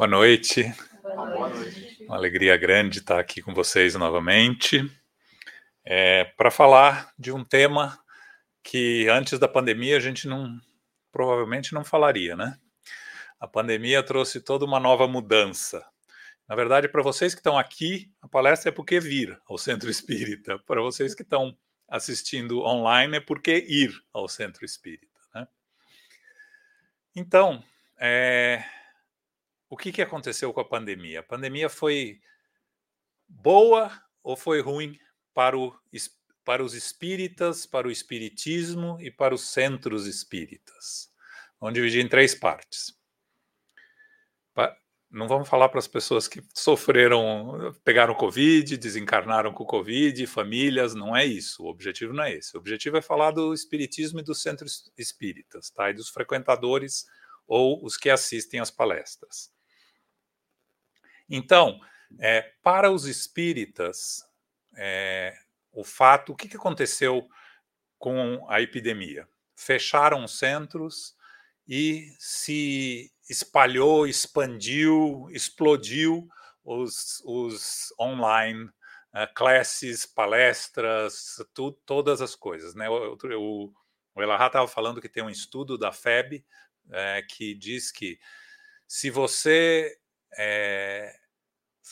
Boa noite. Boa noite. Uma alegria grande estar aqui com vocês novamente. É, para falar de um tema que antes da pandemia a gente não provavelmente não falaria, né? A pandemia trouxe toda uma nova mudança. Na verdade, para vocês que estão aqui, a palestra é porque vir ao Centro Espírita. Para vocês que estão assistindo online, é porque ir ao Centro Espírita. Né? Então, é, o que, que aconteceu com a pandemia? A pandemia foi boa ou foi ruim para, o, para os espíritas, para o espiritismo e para os centros espíritas? Vamos dividir em três partes. Não vamos falar para as pessoas que sofreram, pegaram Covid, desencarnaram com Covid, famílias, não é isso. O objetivo não é esse. O objetivo é falar do espiritismo e dos centros espíritas, tá? E dos frequentadores ou os que assistem às palestras. Então, é, para os espíritas, é, o fato, o que, que aconteceu com a epidemia? Fecharam os centros e se espalhou, expandiu, explodiu os, os online uh, classes, palestras, tu, todas as coisas. Né? O, o, o Elahá estava falando que tem um estudo da FEB é, que diz que se você é,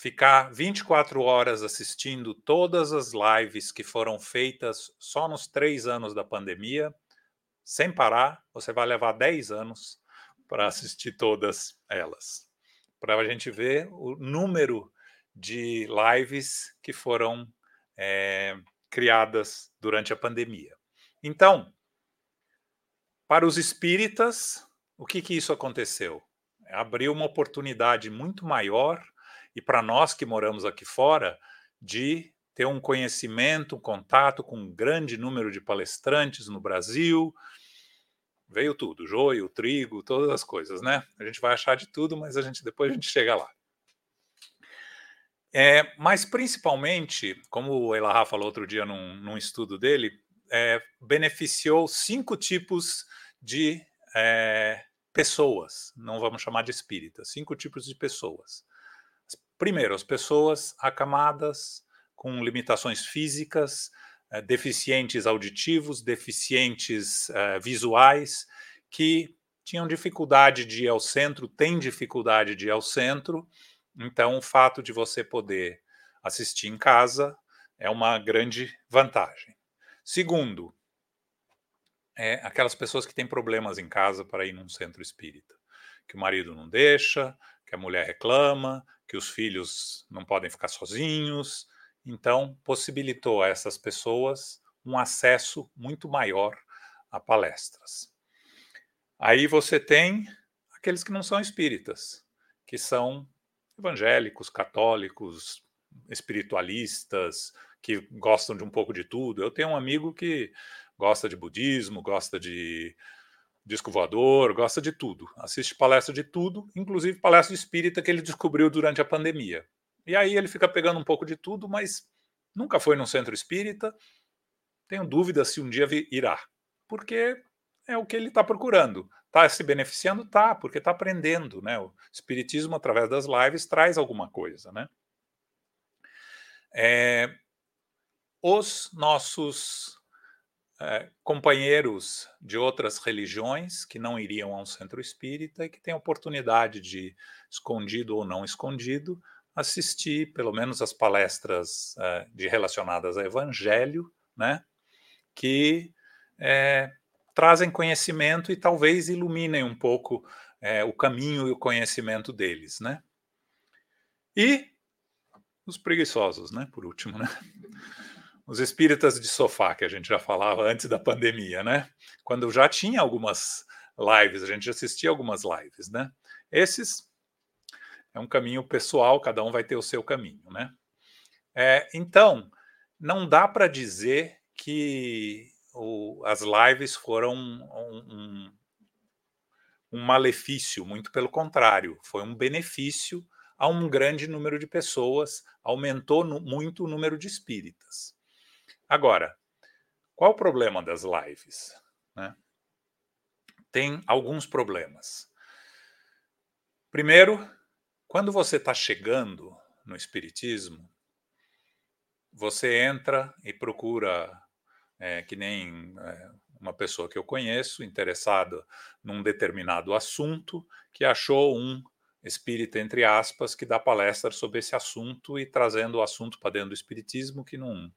ficar 24 horas assistindo todas as lives que foram feitas só nos três anos da pandemia, sem parar, você vai levar 10 anos para assistir todas elas. Para a gente ver o número de lives que foram é, criadas durante a pandemia. Então, para os espíritas, o que, que isso aconteceu? Abriu uma oportunidade muito maior, e para nós que moramos aqui fora, de ter um conhecimento, um contato com um grande número de palestrantes no Brasil. Veio tudo, joio, trigo, todas as coisas, né? A gente vai achar de tudo, mas a gente depois a gente chega lá. É, mas principalmente, como o Elahá falou outro dia num, num estudo dele, é, beneficiou cinco tipos de é, pessoas, não vamos chamar de espíritas, cinco tipos de pessoas. Primeiro, as pessoas acamadas, com limitações físicas, eh, deficientes auditivos, deficientes eh, visuais, que tinham dificuldade de ir ao centro, têm dificuldade de ir ao centro. Então, o fato de você poder assistir em casa é uma grande vantagem. Segundo, é aquelas pessoas que têm problemas em casa para ir num centro espírita, que o marido não deixa, que a mulher reclama, que os filhos não podem ficar sozinhos. Então, possibilitou a essas pessoas um acesso muito maior a palestras. Aí você tem aqueles que não são espíritas, que são evangélicos, católicos, espiritualistas, que gostam de um pouco de tudo. Eu tenho um amigo que gosta de budismo, gosta de disco voador, gosta de tudo. Assiste palestra de tudo, inclusive palestra espírita que ele descobriu durante a pandemia. E aí ele fica pegando um pouco de tudo, mas nunca foi num centro espírita. Tenho dúvida se um dia irá, porque é o que ele está procurando. Está se beneficiando? Tá, porque está aprendendo. Né? O espiritismo, através das lives, traz alguma coisa. Né? É, os nossos é, companheiros de outras religiões que não iriam a um centro espírita e que têm oportunidade de, escondido ou não escondido, assistir pelo menos as palestras é, de relacionadas ao Evangelho, né, que é, trazem conhecimento e talvez iluminem um pouco o caminho e o conhecimento deles, né? E os preguiçosos, né? Por último, né? Os espíritas de sofá, que a gente já falava antes da pandemia, né? Quando já tinha algumas lives, a gente assistia algumas lives, né? Esses é um caminho pessoal, cada um vai ter o seu caminho, né? É, então, não dá para dizer que o, as lives foram um, um, um malefício, muito pelo contrário, foi um benefício a um grande número de pessoas, aumentou no, muito o número de espíritas. Agora, qual o problema das lives? Né? Tem alguns problemas. Primeiro, Quando você está chegando no Espiritismo, você entra e procura, é, que nem é, uma pessoa que eu conheço, interessada num determinado assunto, que achou um espírita, entre aspas, que dá palestra sobre esse assunto e trazendo o assunto para dentro do Espiritismo, que não,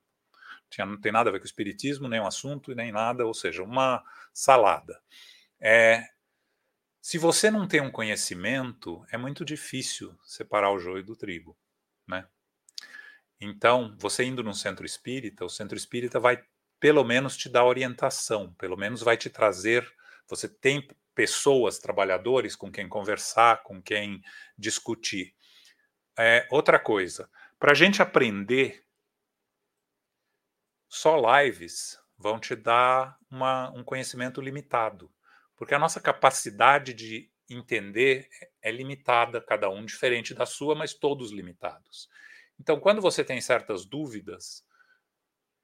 tinha, não tem nada a ver com o Espiritismo, nem o assunto, nem nada, ou seja, uma salada. É, se você não tem um conhecimento, é muito difícil separar o joio do trigo, né? Então, você indo num centro espírita, o centro espírita vai pelo menos te dar orientação, pelo menos vai te trazer. Você tem pessoas, trabalhadores com quem conversar, com quem discutir. É, outra coisa, para a gente aprender, só lives vão te dar uma, um conhecimento limitado. Porque a nossa capacidade de entender é limitada, cada um diferente da sua, mas todos limitados. Então, quando você tem certas dúvidas,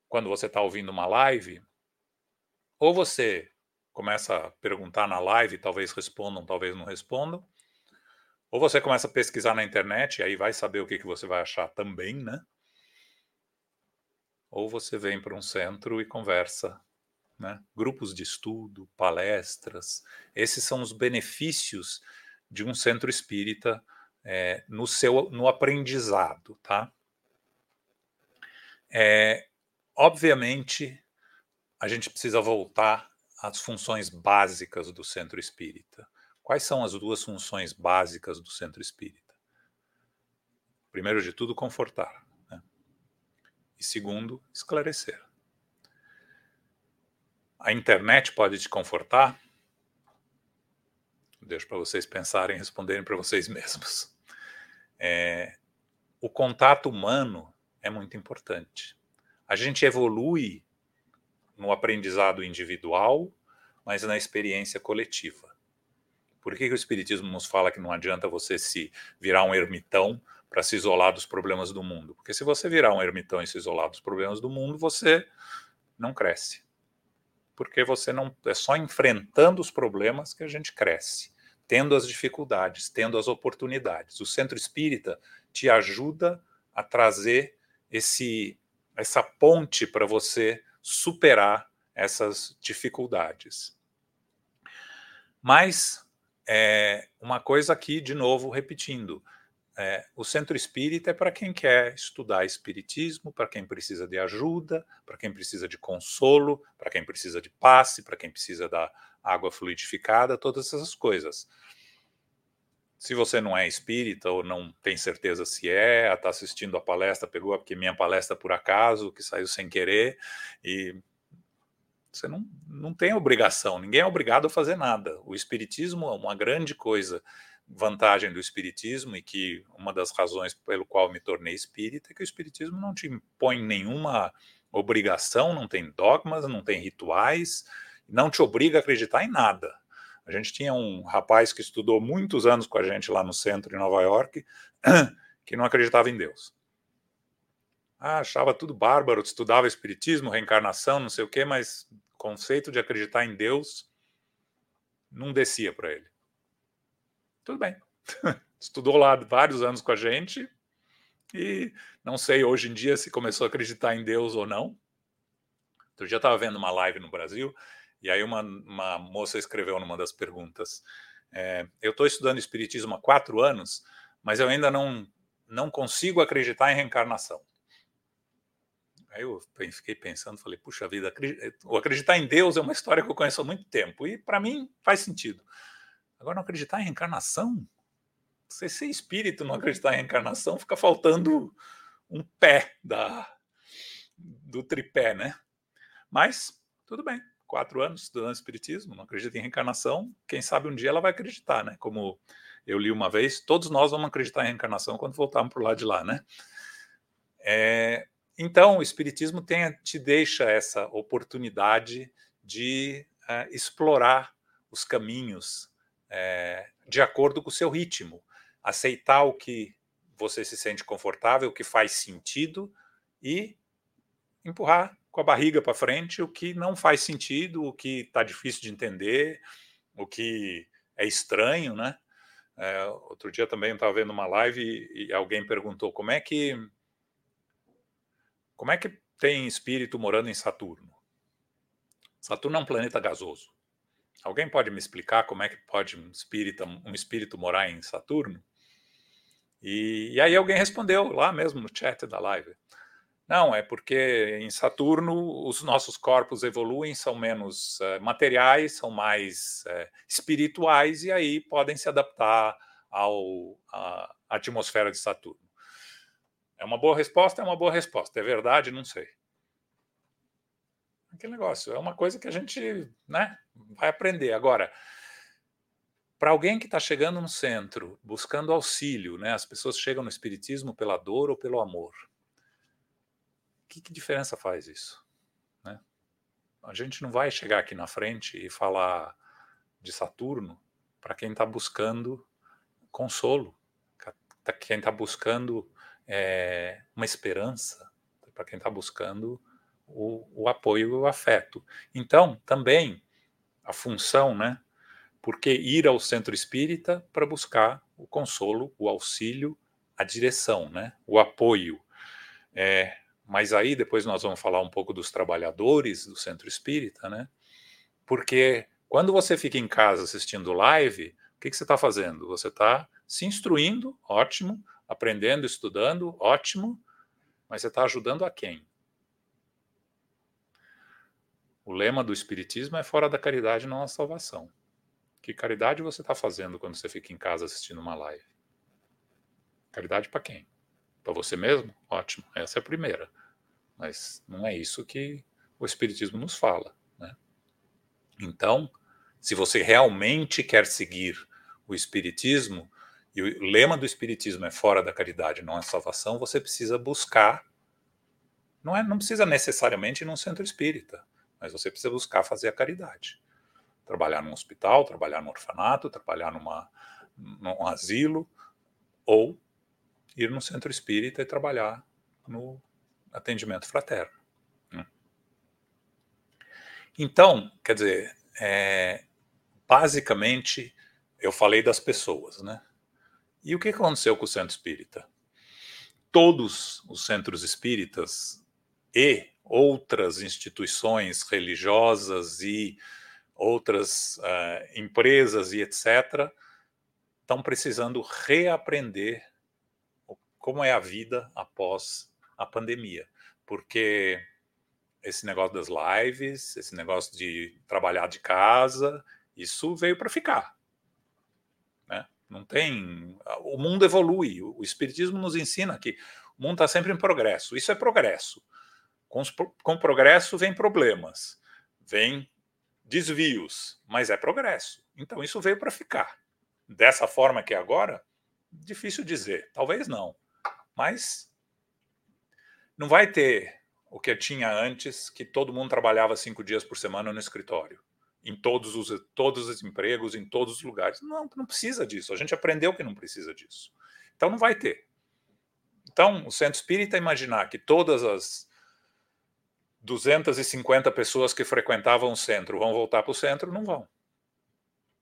quando você está ouvindo uma live, ou você começa a perguntar na live, talvez respondam, talvez não respondam, ou você começa a pesquisar na internet, e aí vai saber o que, que você vai achar também, né? Ou você vem para um centro e conversa né? grupos de estudo, palestras. Esses são os benefícios de um centro espírita é, no seu no aprendizado, tá? É, obviamente, a gente precisa voltar às funções básicas do centro espírita. Quais são as duas funções básicas do centro espírita? Primeiro de tudo, confortar. E segundo, esclarecer. A internet pode te confortar? Deixo para vocês pensarem responderem para vocês mesmos. É, o contato humano é muito importante. A gente evolui no aprendizado individual, mas na experiência coletiva. Por que, que o Espiritismo nos fala que não adianta você se virar um ermitão para se isolar dos problemas do mundo? Porque se você virar um ermitão e se isolar dos problemas do mundo, você não cresce porque você não é só enfrentando os problemas que a gente cresce, tendo as dificuldades, tendo as oportunidades. O centro espírita te ajuda a trazer esse essa ponte para você superar essas dificuldades. Mas é, uma coisa aqui, de novo, repetindo, é, o centro espírita é para quem quer estudar espiritismo, para quem precisa de ajuda, para quem precisa de consolo, para quem precisa de passe, para quem precisa da água fluidificada, todas essas coisas. Se você não é espírita ou não tem certeza se é, está assistindo a palestra, pegou porque minha palestra por acaso, que saiu sem querer, e você não, não tem obrigação, ninguém é obrigado a fazer nada. O espiritismo é uma grande coisa vantagem do espiritismo e que uma das razões pelo qual me tornei espírita é que o espiritismo não te impõe nenhuma obrigação, não tem dogmas, não tem rituais, não te obriga a acreditar em nada. A gente tinha um rapaz que estudou muitos anos com a gente lá no centro em Nova York, que não acreditava em Deus. Ah, achava tudo bárbaro, estudava espiritismo, reencarnação, não sei o quê, mas conceito de acreditar em Deus não descia para ele tudo bem. Estudou lá vários anos com a gente e não sei hoje em dia se começou a acreditar em Deus ou não. Eu estava vendo uma live no Brasil e aí uma, uma moça escreveu numa das perguntas: é, Eu estou estudando Espiritismo há quatro anos, mas eu ainda não, não consigo acreditar em reencarnação. Aí eu fiquei pensando, falei, puxa vida, acreditar em Deus é uma história que eu conheço há muito tempo e para mim faz sentido. Agora, não acreditar em reencarnação? Você ser espírito, não acreditar em reencarnação, fica faltando um pé da, do tripé, né? Mas, tudo bem. Quatro anos estudando espiritismo, não acredita em reencarnação. Quem sabe um dia ela vai acreditar, né? Como eu li uma vez, todos nós vamos acreditar em reencarnação quando voltarmos para o lado de lá, né? É, então, o Espiritismo tem, te deixa essa oportunidade de uh, explorar os caminhos é, de acordo com o seu ritmo. Aceitar o que você se sente confortável, o que faz sentido e empurrar com a barriga para frente o que não faz sentido, o que está difícil de entender, o que é estranho, né? É, outro dia também estava vendo uma live e, e, alguém perguntou como é que como é que tem espírito morando em Saturno? Saturno é um planeta gasoso. Alguém pode me explicar como é que pode um espírito, um espírito morar em Saturno? E, e aí alguém respondeu lá mesmo no chat da live. Não, é porque em Saturno os nossos corpos evoluem, são menos uh, materiais, são mais uh, espirituais e aí podem se adaptar à atmosfera de Saturno. É uma boa resposta? É uma boa resposta. É verdade? Não sei. Aquele negócio, é uma coisa que a gente né, vai aprender. Agora, para alguém que está chegando no centro, buscando auxílio, né, as pessoas chegam no Espiritismo pela dor ou pelo amor que, que diferença faz isso? Né? A gente não vai chegar aqui na frente e falar de Saturno para quem está buscando consolo, quem está buscando é, uma esperança, para quem está buscando o, o, apoio e o afeto. Então, também a função, né? Porque ir ao centro espírita para buscar o consolo, o auxílio, a direção, né? O apoio. É, mas aí depois nós vamos falar um pouco dos trabalhadores do centro espírita, né? Porque quando você fica em casa assistindo live, o que, que você está fazendo? Você está se instruindo, ótimo, aprendendo, estudando, ótimo, mas você está ajudando a quem? O lema do Espiritismo é fora da caridade não há salvação. Que caridade você está fazendo quando você fica em casa assistindo uma live? Caridade para quem? Para você mesmo? Ótimo, essa é a primeira. Mas não é isso que o Espiritismo nos fala. Né? Então, se você realmente quer seguir o Espiritismo, e o lema do Espiritismo é fora da caridade, não é salvação, você precisa buscar. Não, é, não precisa necessariamente ir num centro espírita, mas você precisa buscar fazer a caridade. Trabalhar num hospital, trabalhar no orfanato, trabalhar numa, num asilo, ou ir no centro espírita e trabalhar no atendimento fraterno. Né? Então, quer dizer, é, basicamente, eu falei das pessoas, né? E o que aconteceu com o centro espírita? Todos os centros espíritas e outras instituições religiosas e outras uh, empresas e etc., estão precisando reaprender como é a vida após a pandemia, porque esse negócio das lives, esse negócio de trabalhar de casa, isso veio para ficar. Né? Não tem. O mundo evolui. O Espiritismo nos ensina que o mundo está sempre em progresso. Isso é progresso. Com, com progresso vem problemas, vem desvios, mas é progresso. Então isso veio para ficar. Dessa forma que é agora, difícil dizer. Talvez não. Mas não vai ter o que tinha antes, que todo mundo trabalhava cinco dias por semana no escritório, em todos os, todos os empregos, em todos os lugares. Não, não precisa disso. A gente aprendeu que não precisa disso. Então não vai ter. Então, o centro espírita imaginar que todas as 250 pessoas que frequentavam o centro vão voltar para o centro, não vão.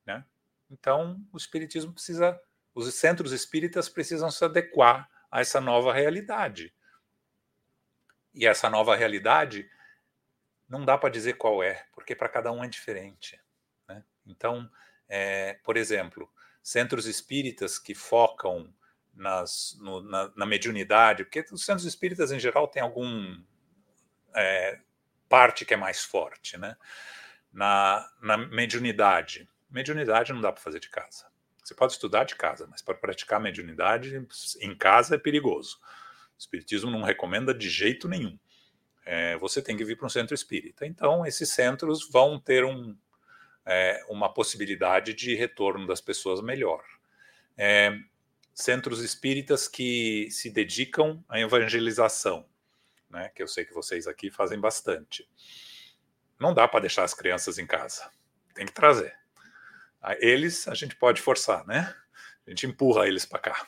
Né? Então, o espiritismo precisa, os centros espíritas precisam se adequar a essa nova realidade. E essa nova realidade não dá para dizer qual é, porque para cada um é diferente. Né? Então, é, por exemplo, centros espíritas que focam nas, no, na, na, mediunidade, porque os centros espíritas em geral têm algum é, parte que é mais forte, né? Na, na mediunidade, mediunidade não dá para fazer de casa. Você pode estudar de casa, mas para praticar mediunidade em casa é perigoso. O Espiritismo não recomenda de jeito nenhum. É, você tem que vir para um centro espírita. Então, esses centros vão ter um, é, uma possibilidade de retorno das pessoas melhor. É, centros espíritas que se dedicam à evangelização, né, que eu sei que vocês aqui fazem bastante. Não dá para deixar as crianças em casa, tem que trazer. Eles a gente pode forçar, né? A gente empurra eles para cá.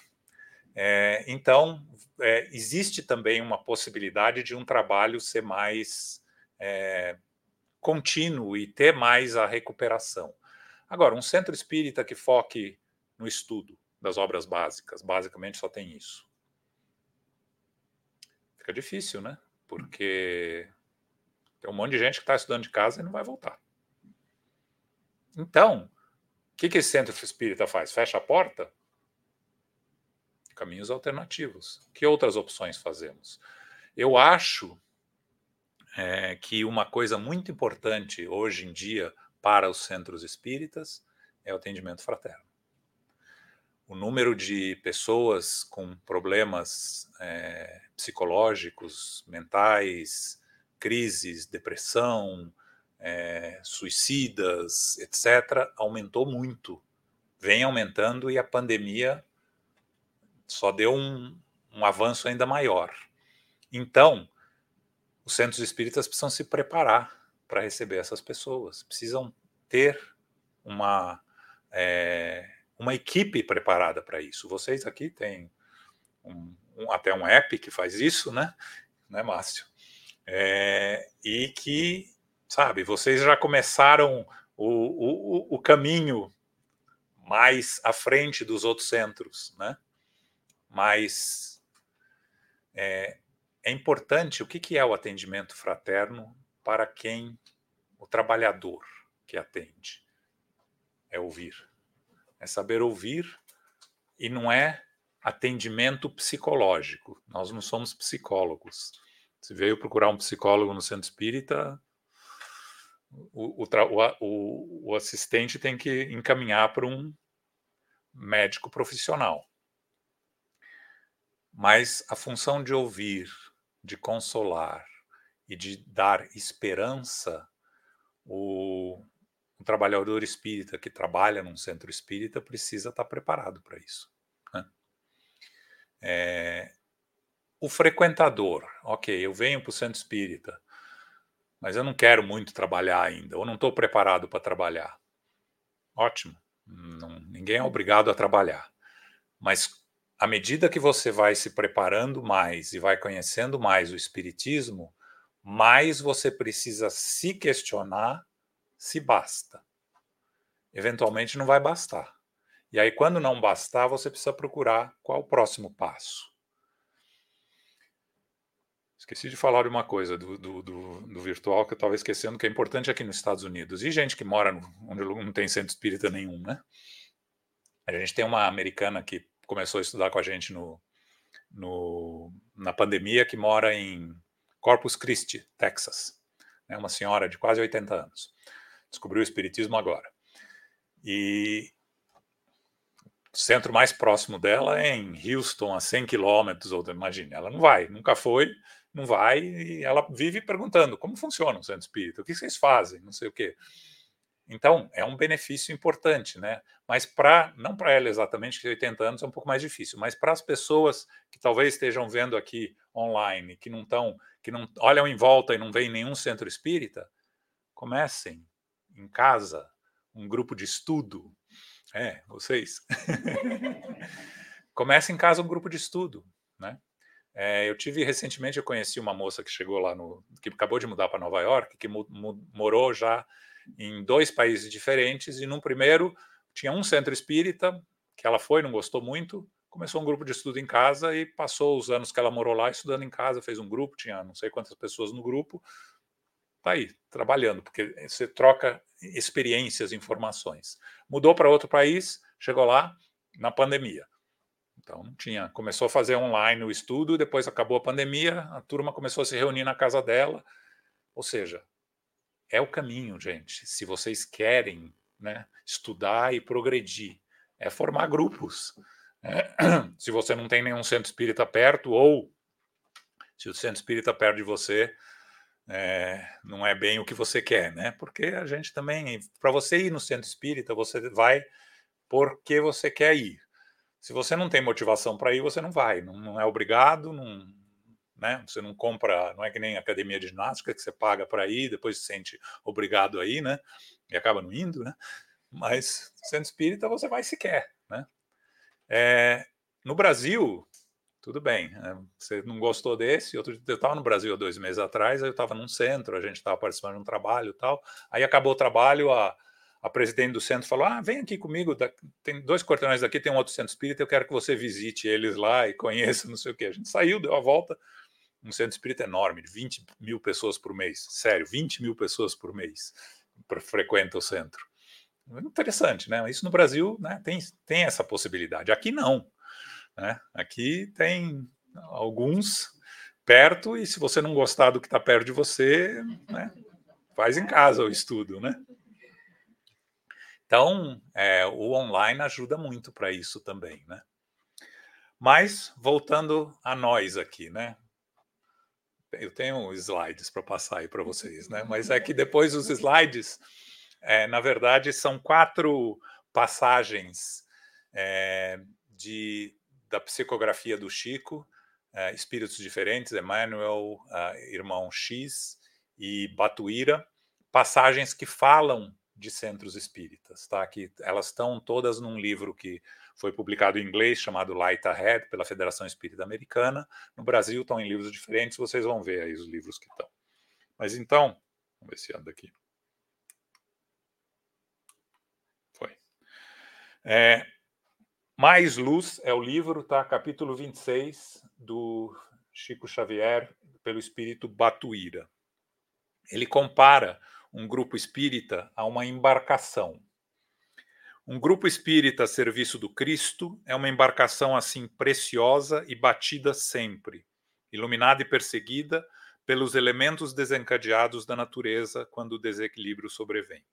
É, então, é, existe também uma possibilidade de um trabalho ser mais é, contínuo e ter mais a recuperação. Agora, um centro espírita que foque no estudo das obras básicas. Basicamente só tem isso. Fica difícil, né? Porque tem um monte de gente que está estudando de casa e não vai voltar. Então, o que, que esse centro espírita faz? Fecha a porta? Caminhos alternativos. Que outras opções fazemos? Eu acho é, que uma coisa muito importante hoje em dia para os centros espíritas é o atendimento fraterno. O número de pessoas com problemas é, psicológicos, mentais, crises, depressão, é, suicidas, etc., aumentou muito. Vem aumentando e a pandemia só deu um, um avanço ainda maior. Então, os centros espíritas precisam se preparar para receber essas pessoas, precisam ter uma, é, uma equipe preparada para isso. Vocês aqui têm um, um, até um app que faz isso, né, né Márcio? É, e que, sabe, vocês já começaram o, o, o caminho mais à frente dos outros centros, né? Mas é, é importante o que, que é o atendimento fraterno para quem o trabalhador que atende é ouvir, é saber ouvir e não é atendimento psicológico. Nós não somos psicólogos. Se veio procurar um psicólogo no centro espírita, o, o, o, o assistente tem que encaminhar para um médico profissional. Mas a função de ouvir, de consolar e de dar esperança, o, trabalhador espírita que trabalha num centro espírita precisa estar preparado para isso. Né? É, o frequentador, ok, eu venho para o centro espírita, mas eu não quero muito trabalhar ainda, ou não estou preparado para trabalhar. Ótimo, não, ninguém é obrigado a trabalhar. Mas à medida que você vai se preparando mais e vai conhecendo mais o Espiritismo, mais você precisa se questionar se basta. Eventualmente não vai bastar. E aí, quando não bastar, você precisa procurar qual o próximo passo. Esqueci de falar de uma coisa do, do, do, do virtual que eu estava esquecendo, que é importante aqui nos Estados Unidos. E gente que mora no, onde não tem centro espírita nenhum, né? A gente tem uma americana que começou a estudar com a gente no, no, na pandemia, que mora em Corpus Christi, Texas. É uma senhora de quase 80 anos. Descobriu o espiritismo agora. E o centro mais próximo dela é em Houston, a 100 quilômetros, ou imagine, ela não vai, nunca foi, não vai, e ela vive perguntando como funciona o centro espírita, o que vocês fazem, não sei o quê. Então, é um benefício importante, né? Mas para, não para ela exatamente, que 80 anos é um pouco mais difícil, mas para as pessoas que talvez estejam vendo aqui online, que não estão, que não olham em volta e não veem nenhum centro espírita, comecem em casa um grupo de estudo. É, vocês. comecem em casa um grupo de estudo, né? É, eu tive recentemente, eu conheci uma moça que chegou lá no, que acabou de mudar para Nova York, que morou já em dois países diferentes, e no primeiro tinha um centro espírita, que ela foi, não gostou muito, começou um grupo de estudo em casa e passou os anos que ela morou lá estudando em casa, fez um grupo, tinha não sei quantas pessoas no grupo, tá aí, trabalhando, porque você troca experiências, informações. Mudou para outro país, chegou lá na pandemia. Então não tinha, começou a fazer online o estudo, depois acabou a pandemia, a turma começou a se reunir na casa dela. Ou seja, é o caminho, gente. Se vocês querem né, estudar e progredir, é formar grupos. É, se você não tem nenhum centro espírita perto, ou se o centro espírita perto de você é, não é bem o que você quer, né? Porque a gente também, para você ir no centro espírita, você vai porque você quer ir. Se você não tem motivação para ir, você não vai, não, não é obrigado, não, né? Você não compra, não é que nem academia de ginástica que você paga para ir, depois se sente obrigado a ir, né? E acaba não indo, né? Mas sendo espírita você vai se quer, né? É, no Brasil, tudo bem. Né? Você não gostou desse? Outro, eu estava no Brasil há dois meses atrás, eu estava num centro, a gente estava participando de um trabalho tal. Aí acabou o trabalho, a, a presidente do centro falou: Ah, vem aqui comigo, tem dois quarteirões daqui, tem um outro centro espírita, eu quero que você visite eles lá e conheça, não sei o quê. A gente saiu, deu a volta. Um centro espírita enorme, de 20 mil pessoas por mês. Sério, 20 mil pessoas por mês frequenta o centro. Interessante, né? Isso no Brasil né, tem, tem essa possibilidade. Aqui não. Né? Aqui tem alguns perto, e se você não gostar do que está perto de você, né, faz em casa o estudo, né? Então, é, o online ajuda muito para isso também, né? Mas, voltando a nós aqui, né? Eu tenho slides para passar aí para vocês, né? Mas é que depois os slides, é, na verdade, são quatro passagens é, de, da psicografia do Chico, é, espíritos diferentes, Emmanuel, irmão X e Batuíra, passagens que falam de centros espíritas, tá? Que elas estão todas num livro que foi publicado em inglês chamado Light Ahead pela Federação Espírita Americana. No Brasil estão em livros diferentes, vocês vão ver aí os livros que estão. Mas então, vamos ver se anda aqui. Foi. É, Mais Luz é o livro, tá? Capítulo 26 do Chico Xavier pelo espírito Batuíra. Ele compara um grupo espírita a uma embarcação. Um grupo espírita a serviço do Cristo é uma embarcação assim preciosa e batida sempre, iluminada e perseguida pelos elementos desencadeados da natureza quando o desequilíbrio sobrevém.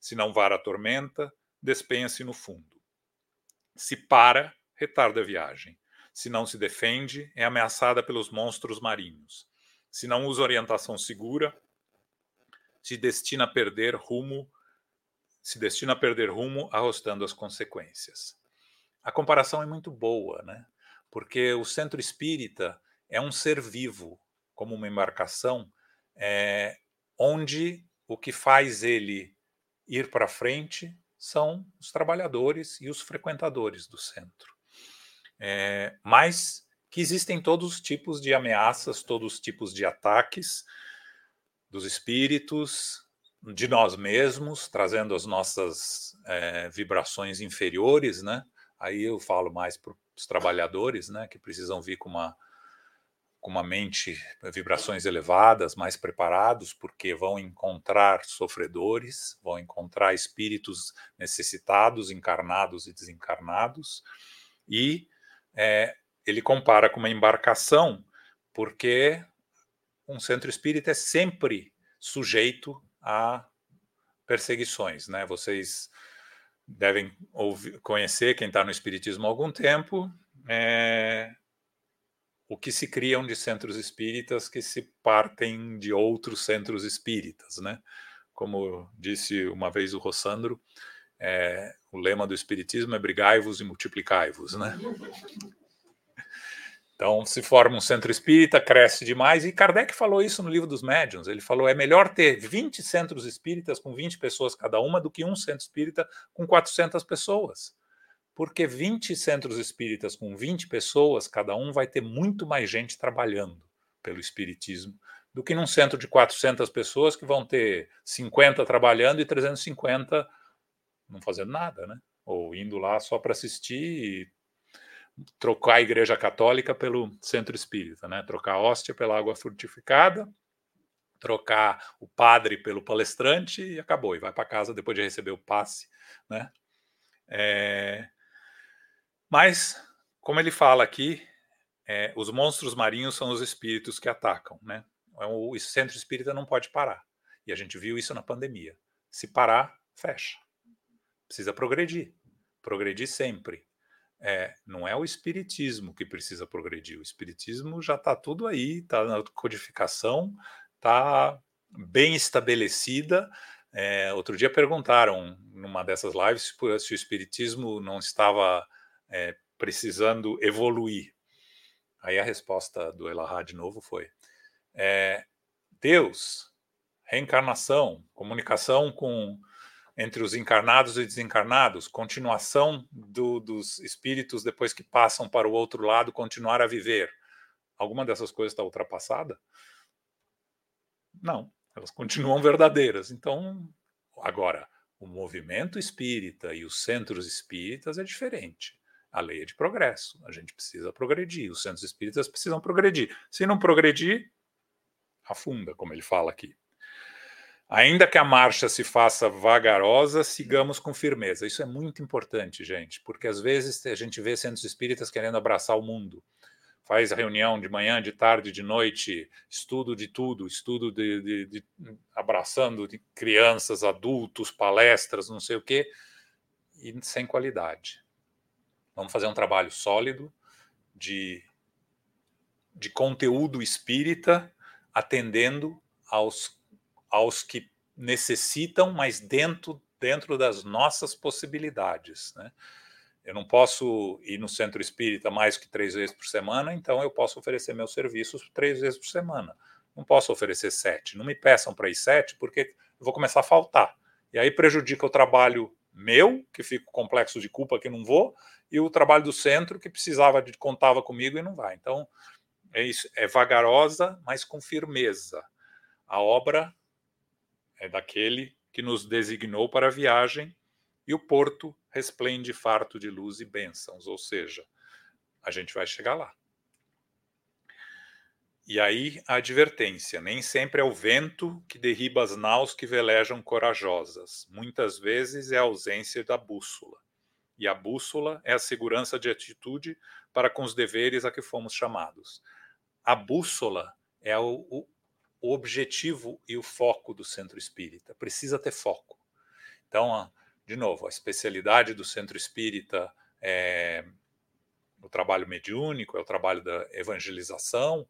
Se não vara a tormenta, despenha-se no fundo. Se para, retarda a viagem. Se não se defende, é ameaçada pelos monstros marinhos. Se não usa orientação segura, se destina a perder rumo, se destina a perder rumo, arrostando as consequências. A comparação é muito boa, né? Porque o centro espírita é um ser vivo, como uma embarcação, é, onde o que faz ele ir para frente são os trabalhadores e os frequentadores do centro. É, mas que existem todos os tipos de ameaças, todos os tipos de ataques, dos espíritos, de nós mesmos, trazendo as nossas é, vibrações inferiores, né? Aí eu falo mais para os trabalhadores, né, que precisam vir com uma com uma mente, vibrações elevadas, mais preparados, porque vão encontrar sofredores, vão encontrar espíritos necessitados, encarnados e desencarnados, e é, ele compara com uma embarcação, porque um centro espírita é sempre sujeito a perseguições, né? Vocês devem ouvir, conhecer quem está no espiritismo há algum tempo, é, o que se criam de centros espíritas que se partem de outros centros espíritas, né? Como disse uma vez o Rossandro, é, o lema do espiritismo é brigai-vos e multiplicai-vos, né? Então, se forma um centro espírita, cresce demais, e Kardec falou isso no livro dos médiuns. Ele falou: é melhor ter 20 centros espíritas com 20 pessoas cada uma do que um centro espírita com 400 pessoas. Porque 20 centros espíritas com 20 pessoas cada um vai ter muito mais gente trabalhando pelo espiritismo do que num centro de 400 pessoas que vão ter 50 trabalhando e 350 não fazendo nada, né? Ou indo lá só para assistir e trocar a igreja católica pelo centro espírita, né? Trocar a hóstia pela água frutificada, trocar o padre pelo palestrante e acabou. E vai para casa depois de receber o passe, né? É... Mas, como ele fala aqui, é, os monstros marinhos são os espíritos que atacam, né? O centro espírita não pode parar. E a gente viu isso na pandemia. Se parar, fecha. Precisa progredir. Progredir sempre. É, não é o espiritismo que precisa progredir. O espiritismo já está tudo aí, está na codificação, está bem estabelecida. É, outro dia perguntaram numa dessas lives se o espiritismo não estava é, precisando evoluir. Aí a resposta do Elahá de novo foi: é, Deus, reencarnação, comunicação com entre os encarnados e desencarnados, continuação do, dos espíritos depois que passam para o outro lado, continuar a viver. Alguma dessas coisas está ultrapassada? Não, elas continuam verdadeiras. Então, agora, O movimento espírita e os centros espíritas é diferente. A lei é de progresso. A gente precisa progredir. Os centros espíritas precisam progredir. Se não progredir, afunda, como ele fala aqui. Ainda que a marcha se faça vagarosa, sigamos com firmeza. Isso é muito importante, gente, porque às vezes a gente vê centros espíritas querendo abraçar o mundo. Faz reunião de manhã, de tarde, de noite, estudo de tudo, estudo de, de, de abraçando crianças, adultos, palestras, não sei o quê, e sem qualidade. Vamos fazer um trabalho sólido de, de conteúdo espírita, atendendo aos aos que necessitam, mas dentro, dentro das nossas possibilidades. Né? Eu não posso ir no centro espírita mais que três vezes por semana, então eu posso oferecer meus serviços três vezes por semana. Não posso oferecer sete. Não me peçam para ir sete, porque eu vou começar a faltar. E aí prejudica o trabalho meu, que fico complexo de culpa que não vou, e o trabalho do centro, que precisava de contava comigo e não vai. Então, é isso, é vagarosa, mas com firmeza. A obra é daquele que nos designou para a viagem, e o porto resplende farto de luz e bênçãos, ou seja, a gente vai chegar lá. E aí a advertência: nem sempre é o vento que derriba as naus que velejam corajosas. Muitas vezes é a ausência da bússola. E a bússola é a segurança de atitude para com os deveres a que fomos chamados. A bússola é o, o, o objetivo e o foco do centro espírita. Precisa ter foco. Então, de novo, a especialidade do centro espírita é o trabalho mediúnico, é o trabalho da evangelização.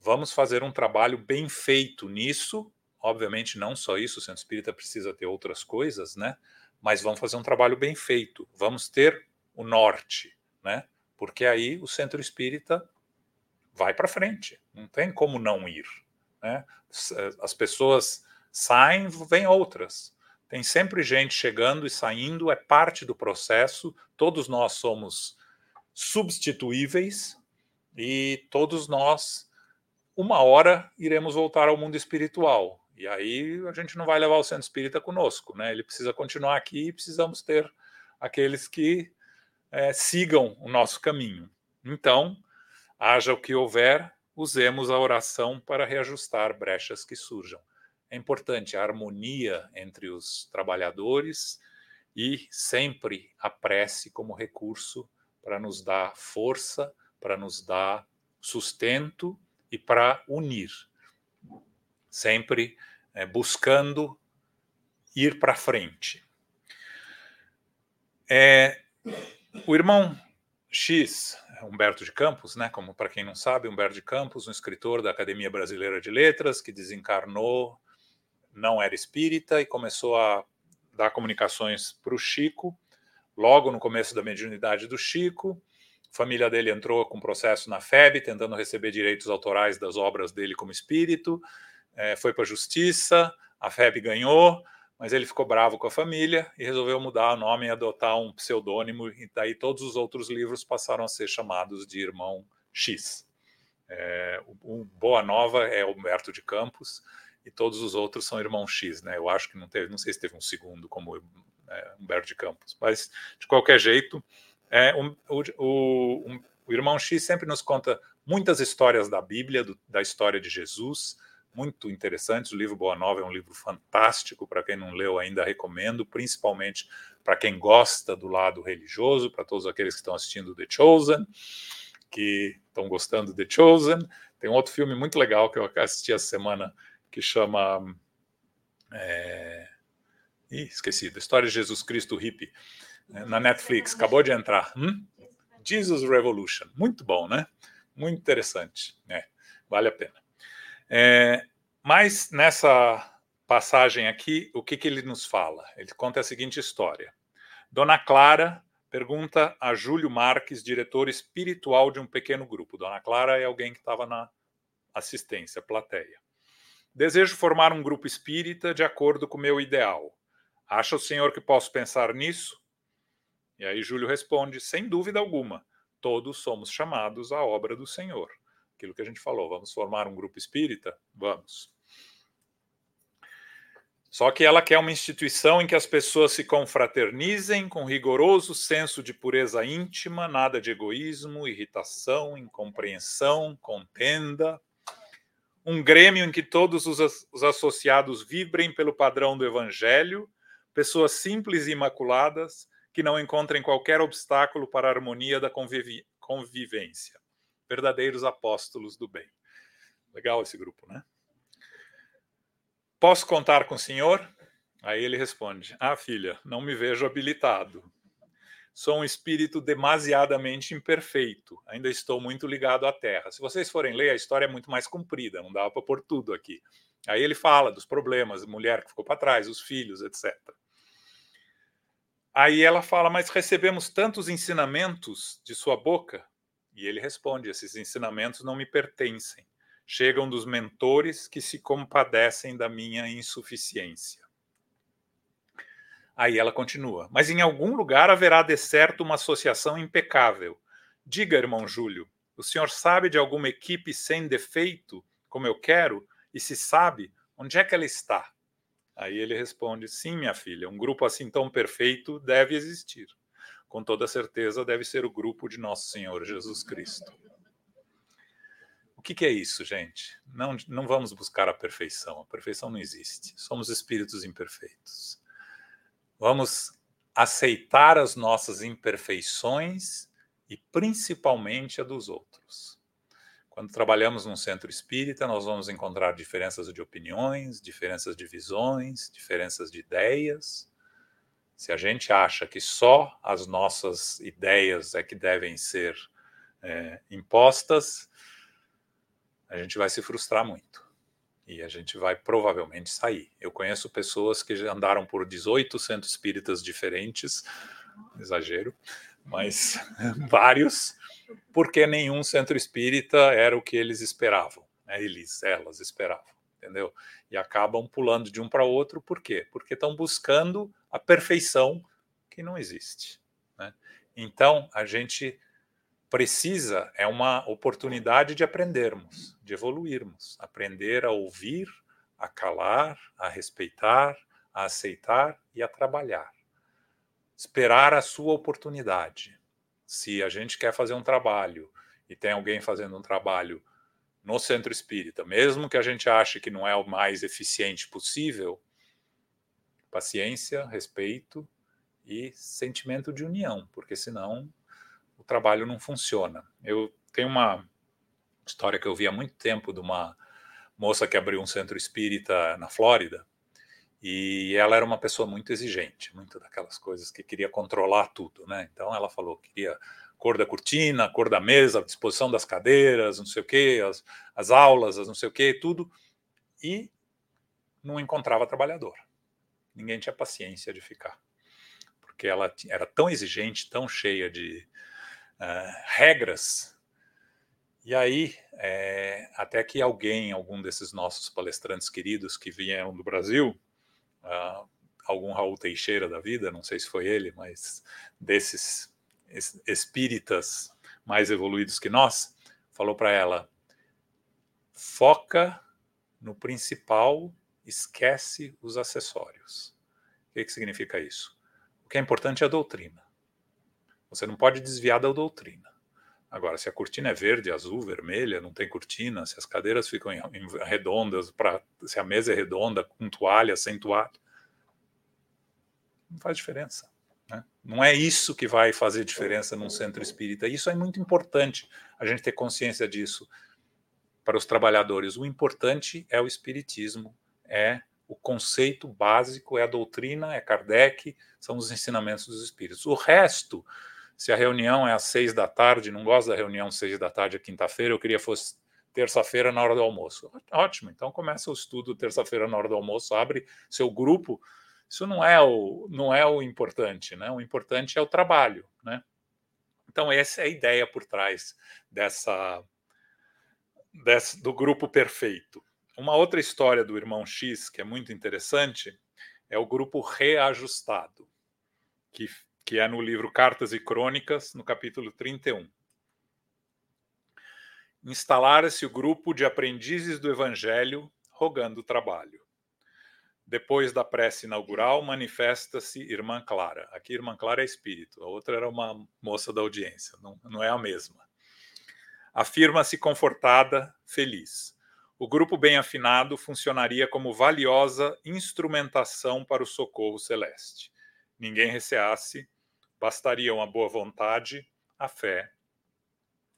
Vamos fazer um trabalho bem feito nisso. Obviamente, não só isso, o centro espírita precisa ter outras coisas, né? Mas vamos fazer um trabalho bem feito. Vamos ter o norte, né? Porque aí o centro espírita vai para frente. Não tem como não ir. Né? Eh, as pessoas saem, vêm outras. Tem sempre gente chegando e saindo, é parte do processo. Todos nós somos substituíveis e todos nós, uma hora, iremos voltar ao mundo espiritual. E aí a gente não vai levar o centro espírita conosco, né? Ele precisa continuar aqui e precisamos ter aqueles que é, sigam o nosso caminho. Então, haja o que houver, usemos a oração para reajustar brechas que surjam. É importante a harmonia entre os trabalhadores e sempre a prece como recurso para nos dar força, para nos dar sustento e para unir. Sempre é, buscando ir para frente. É, o irmão X Humberto de Campos, né? Como para quem não sabe, Humberto de Campos, um escritor da Academia Brasileira de Letras que desencarnou, não era espírita e começou a dar comunicações para o Chico. Logo no começo da mediunidade do Chico, a família dele entrou com processo na FEB, tentando receber direitos autorais das obras dele como espírito. É, foi para a justiça, a FEB ganhou mas ele ficou bravo com a família e resolveu mudar o nome e adotar um pseudônimo, e daí todos os outros livros passaram a ser chamados de Irmão X. É, o, Boa Nova é Humberto de Campos e todos os outros são Irmão X, né? Eu acho que não teve, não sei se teve um segundo como é, Humberto de Campos, mas de qualquer jeito, é, o, o, o Irmão X sempre nos conta muitas histórias da Bíblia, do, da história de Jesus, muito interessantes. O livro Boa Nova é um livro fantástico, para quem não leu ainda, recomendo, principalmente para quem gosta do lado religioso, para todos aqueles que estão assistindo The Chosen, que estão gostando de The Chosen. Tem um outro filme muito legal que eu assisti essa semana que chama. É... Ih, esqueci, da história de Jesus Cristo hippie, né, na Netflix, acabou de entrar. Hum? Jesus Revolution. Muito bom, né? Muito interessante. né? vale a pena. É, mas nessa passagem aqui, o que, que ele nos fala? Ele conta a seguinte história. Dona Clara pergunta a Júlio Marques, diretor espiritual de um pequeno grupo. Dona Clara é alguém que estava na assistência, plateia. Desejo formar um grupo espírita de acordo com o meu ideal. Acha o senhor que posso pensar nisso? E aí Júlio responde: sem dúvida alguma, todos somos chamados à obra do Senhor aquilo que a gente falou, vamos formar um grupo espírita? Vamos. Só que ela quer uma instituição em que as pessoas se confraternizem com rigoroso senso de pureza íntima, nada de egoísmo, irritação, incompreensão, contenda. Um grêmio em que todos os associados vibrem pelo padrão do evangelho, pessoas simples e imaculadas que não encontrem qualquer obstáculo para a harmonia da convivência. Verdadeiros apóstolos do bem. Legal esse grupo, né? Posso contar com o senhor? Aí ele responde: Ah, filha, não me vejo habilitado. Sou um espírito demasiadamente imperfeito. Ainda estou muito ligado à terra. Se vocês forem ler, a história é muito mais comprida, não dá para pôr tudo aqui. Aí ele fala dos problemas, mulher que ficou para trás, os filhos, etc. Aí ela fala: Mas recebemos tantos ensinamentos de sua boca? E ele responde: Esses ensinamentos não me pertencem chegam dos mentores que se compadecem da minha insuficiência. Aí ela continua: Mas em algum lugar haverá de certo uma associação impecável. Diga, irmão Júlio, o senhor sabe de alguma equipe sem defeito, como eu quero? E se sabe, onde é que ela está? Aí ele responde: Sim, minha filha, um grupo assim tão perfeito deve existir. Com toda certeza, deve ser o grupo de Nosso Senhor Jesus Cristo. O que, que, é isso, gente? Não, não vamos buscar a perfeição. A perfeição não existe. Somos espíritos imperfeitos. Vamos aceitar as nossas imperfeições e principalmente a dos outros. Quando trabalhamos num centro espírita, nós vamos encontrar diferenças de opiniões, diferenças de visões, diferenças de ideias. Se a gente acha que só as nossas ideias é que devem ser é, impostas, a gente vai se frustrar muito. E a gente vai provavelmente sair. Eu conheço pessoas que andaram por 18 centros espíritas diferentes, exagero, mas vários, porque nenhum centro espírita era o que eles esperavam. Né? Eles, elas esperavam, entendeu? E acabam pulando de um para outro, por quê? Porque estão buscando a perfeição que não existe. Né? Então, a gente precisa é uma oportunidade de aprendermos, de evoluirmos, aprender a ouvir, a calar, a respeitar, a aceitar e a trabalhar. Esperar a sua oportunidade. Se a gente quer fazer um trabalho e tem alguém fazendo um trabalho no centro espírita, mesmo que a gente ache que não é o mais eficiente possível, paciência, respeito e sentimento de união, porque senão o trabalho não funciona. Eu tenho uma história que eu vi há muito tempo de uma moça que abriu um centro espírita na Flórida e ela era uma pessoa muito exigente, muito daquelas coisas que queria controlar tudo, né? Então ela falou que queria cor da cortina, cor da mesa, disposição das cadeiras, não sei o quê, as, as aulas, as não sei o quê, tudo, e não encontrava trabalhador. Ninguém tinha paciência de ficar, porque ela era tão exigente, tão cheia de uh, regras. E aí, é, até que alguém, algum desses nossos palestrantes queridos que vieram do Brasil, uh, algum Raul Teixeira da vida, não sei se foi ele, mas desses espíritas mais evoluídos que nós, falou para ela: foca no principal, esquece os acessórios. O que, que significa isso? O que é importante é a doutrina. Você não pode desviar da doutrina. Agora, se a cortina é verde, azul, vermelha, não tem cortina, se as cadeiras ficam redondas, pra, se a mesa é redonda, com toalha, sem toalha, não faz diferença. Né? Não é isso que vai fazer diferença num centro espírita. Isso é muito importante a gente ter consciência disso para os trabalhadores. O importante é o espiritismo, é o conceito básico, é a doutrina, é Kardec, são os ensinamentos dos espíritos. O resto se a reunião é às seis da tarde, não gosto da reunião seis da tarde, quinta-feira, eu queria fosse terça-feira na hora do almoço. Ótimo, então começa o estudo terça-feira na hora do almoço, abre seu grupo. Isso não é o, não é o importante, né? O importante é o trabalho, né? Então essa é a ideia por trás dessa, dessa do grupo perfeito. Uma outra história do irmão X que é muito interessante é o grupo reajustado, que que é no livro Cartas e Crônicas, no capítulo 31. Instalara-se o grupo de aprendizes do Evangelho rogando trabalho. Depois da prece inaugural, manifesta-se Irmã Clara. Aqui, Irmã Clara é espírito, a outra era uma moça da audiência, não, não é a mesma. Afirma-se confortada, feliz. O grupo bem afinado funcionaria como valiosa instrumentação para o socorro celeste. Ninguém receasse, bastaria uma boa vontade, a fé,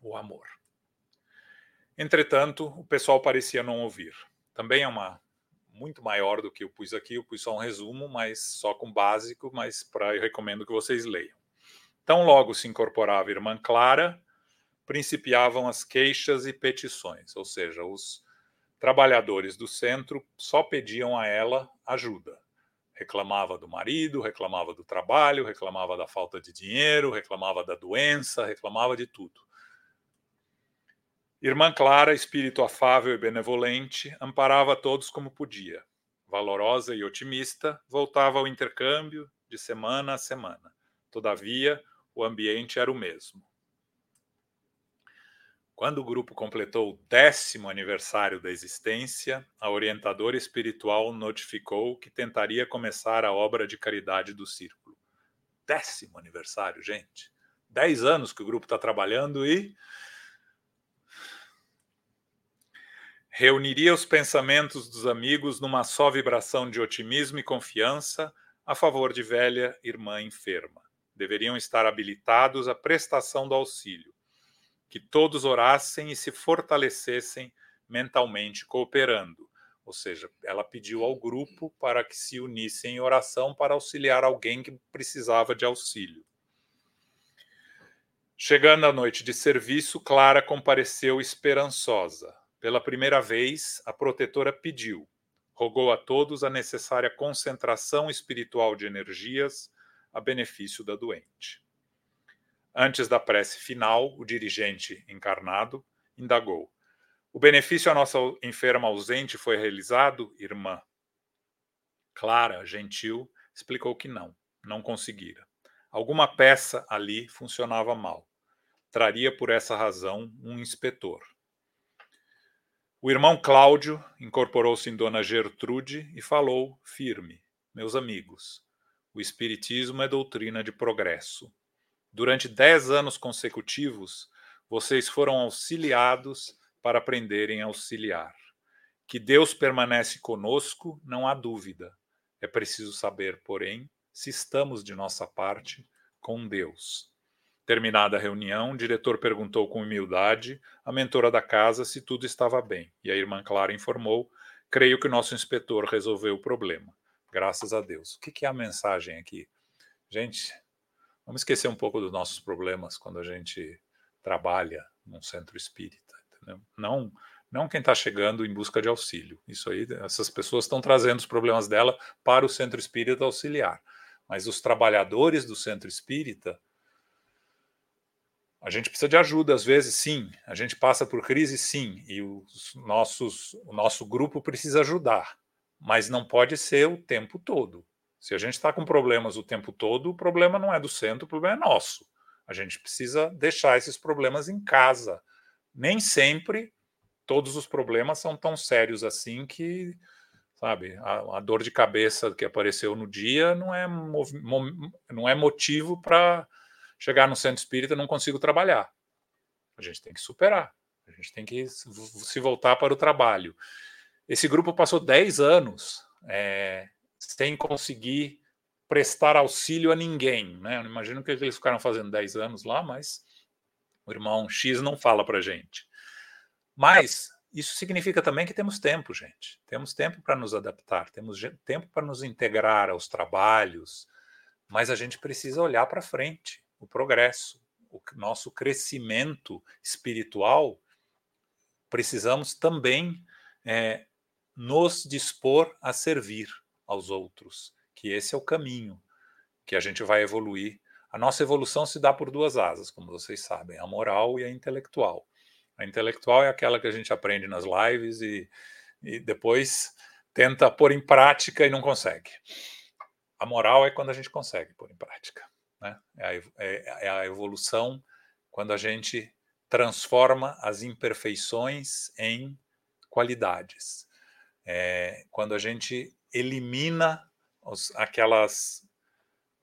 o amor. Entretanto, o pessoal parecia não ouvir. Também é uma muito maior do que eu pus aqui. Eu pus só um resumo, mas só com básico, mas para eu recomendo que vocês leiam. Então, logo se incorporava a irmã Clara, principiavam as queixas e petições, ou seja, os trabalhadores do centro só pediam a ela ajuda. Reclamava do marido, reclamava do trabalho, reclamava da falta de dinheiro, reclamava da doença, reclamava de tudo. Irmã Clara, espírito afável e benevolente, amparava todos como podia. Valorosa e otimista, voltava ao intercâmbio de semana a semana. Todavia, o ambiente era o mesmo. Quando o grupo completou o décimo aniversário da existência, a orientadora espiritual notificou que tentaria começar a obra de caridade do círculo. Décimo aniversário, gente. Dez anos que o grupo está trabalhando e reuniria os pensamentos dos amigos numa só vibração de otimismo e confiança a favor de velha irmã enferma. Deveriam estar habilitados à prestação do auxílio. Que todos orassem e se fortalecessem mentalmente cooperando. Ou seja, ela pediu ao grupo para que se unissem em oração para auxiliar alguém que precisava de auxílio. Chegando à noite de serviço, Clara compareceu esperançosa. Pela primeira vez, a protetora pediu, rogou a todos a necessária concentração espiritual de energias a benefício da doente. Antes da prece final, o dirigente encarnado indagou: O benefício à nossa enferma ausente foi realizado, irmã? Clara, gentil, explicou que não, não conseguira. Alguma peça ali funcionava mal. Traria por essa razão um inspetor. O irmão Cláudio incorporou-se em Dona Gertrude e falou firme: Meus amigos, o Espiritismo é doutrina de progresso. Durante dez anos consecutivos, vocês foram auxiliados para aprenderem a auxiliar. Que Deus permanece conosco, não há dúvida. É preciso saber, porém, se estamos de nossa parte com Deus. Terminada a reunião, o diretor perguntou com humildade à mentora da casa se tudo estava bem, e a irmã Clara informou: Creio que o nosso inspetor resolveu o problema. Graças a Deus. O que é a mensagem aqui? Gente, vamos esquecer um pouco dos nossos problemas quando a gente trabalha num centro espírita. Entendeu? Não, não quem está chegando em busca de auxílio. Isso aí, essas pessoas estão trazendo os problemas dela para o centro espírita auxiliar. Mas os trabalhadores do centro espírita a gente precisa de ajuda, às vezes, sim. A gente passa por crise, sim. E os nossos, o nosso grupo precisa ajudar. Mas não pode ser o tempo todo. Se a gente está com problemas o tempo todo, o problema não é do centro, o problema é nosso. A gente precisa deixar esses problemas em casa. Nem sempre todos os problemas são tão sérios assim que, sabe, a, a dor de cabeça que apareceu no dia não é, não é motivo para chegar no centro espírita não consigo trabalhar. A gente tem que superar, a gente tem que se voltar para o trabalho. Esse grupo passou 10 anos é, sem conseguir prestar auxílio a ninguém. Né? Eu imagino que eles ficaram fazendo 10 anos lá, mas o irmão X não fala para gente. Mas isso significa também que temos tempo, gente. Temos tempo para nos adaptar, temos tempo para nos integrar aos trabalhos, mas a gente precisa olhar para frente o progresso, o nosso crescimento espiritual, precisamos também é, nos dispor a servir aos outros, que esse é o caminho que a gente vai evoluir. A nossa evolução se dá por duas asas, como vocês sabem, a moral e a intelectual. A intelectual é aquela que a gente aprende nas lives e, e depois tenta pôr em prática e não consegue. A moral é quando a gente consegue pôr em prática. Né? É, a, é, é a evolução quando a gente transforma as imperfeições em qualidades. É, quando a gente elimina os, aquelas,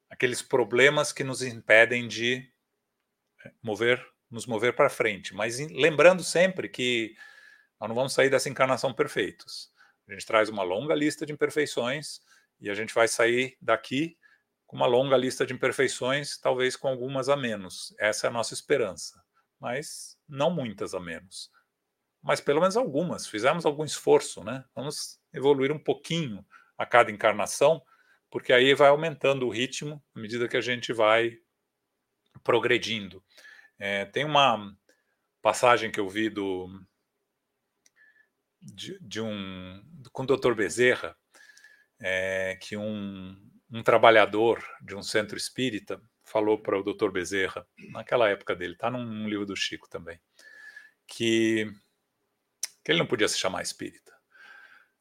aqueles problemas que nos impedem de eh, mover, nos mover para frente. Mas lembrando sempre que nós não vamos sair dessa encarnação perfeitos. A gente traz uma longa lista de imperfeições e a gente vai sair daqui com uma longa lista de imperfeições, talvez com algumas a menos. Essa é a nossa esperança, mas não muitas a menos. Mas pelo menos algumas. Fizemos algum esforço, né? Vamos evoluir um pouquinho a cada encarnação, porque aí vai aumentando o ritmo à medida que a gente vai progredindo. É, tem uma passagem que eu vi do de, de um com o Dr. Bezerra, é, que um um trabalhador de um centro espírita falou para o Dr. Bezerra, naquela época dele, está num livro do Chico também, que, que ele não podia se chamar espírita.